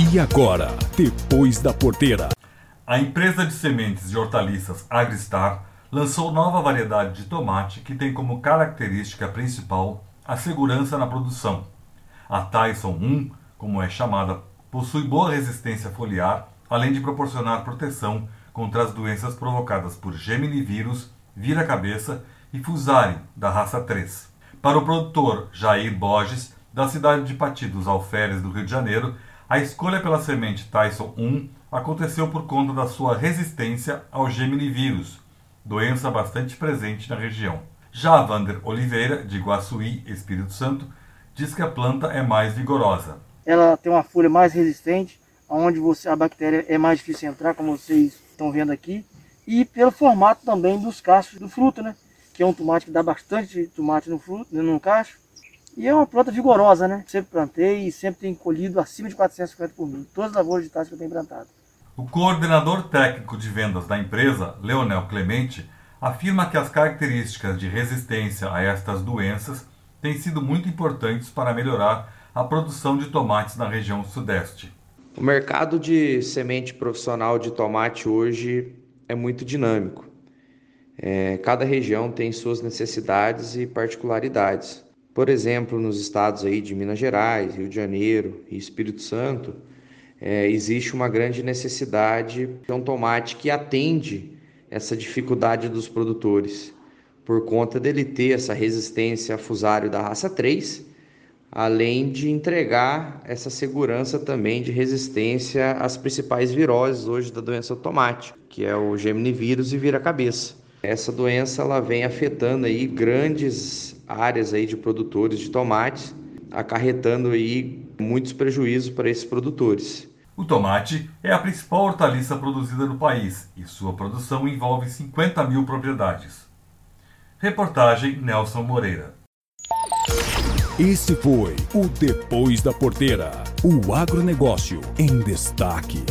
E agora, depois da porteira. A empresa de sementes de hortaliças Agristar lançou nova variedade de tomate que tem como característica principal a segurança na produção. A Tyson 1, como é chamada, possui boa resistência foliar, além de proporcionar proteção contra as doenças provocadas por Gemini vírus, vira-cabeça e fusari, da raça 3. Para o produtor Jair Borges, da cidade de Pati dos Alferes do Rio de Janeiro, a escolha pela semente Tyson 1 aconteceu por conta da sua resistência ao Gemini vírus, doença bastante presente na região. Já Vander Oliveira, de Guaçuí, Espírito Santo, diz que a planta é mais vigorosa. Ela tem uma folha mais resistente, onde você, a bactéria é mais difícil entrar, como vocês estão vendo aqui, e pelo formato também dos cachos do fruto, né? Que é um tomate que dá bastante tomate no fruto, no cacho, e é uma planta vigorosa, né? Sempre plantei e sempre tenho colhido acima de 450 por mil. Todas as lavouras de taxa que eu tenho plantado. O coordenador técnico de vendas da empresa, Leonel Clemente, afirma que as características de resistência a estas doenças têm sido muito importantes para melhorar a produção de tomates na região sudeste. O mercado de semente profissional de tomate hoje é muito dinâmico. É, cada região tem suas necessidades e particularidades. Por exemplo, nos estados aí de Minas Gerais, Rio de Janeiro e Espírito Santo, é, existe uma grande necessidade de um tomate que atende essa dificuldade dos produtores, por conta dele ter essa resistência a fusário da raça 3, além de entregar essa segurança também de resistência às principais viroses hoje da doença do tomate, que é o Gemini vírus e vira-cabeça. Essa doença ela vem afetando aí grandes áreas aí de produtores de tomates, acarretando aí muitos prejuízos para esses produtores. O tomate é a principal hortaliça produzida no país e sua produção envolve 50 mil propriedades. Reportagem Nelson Moreira. Esse foi o Depois da Porteira, o agronegócio em destaque.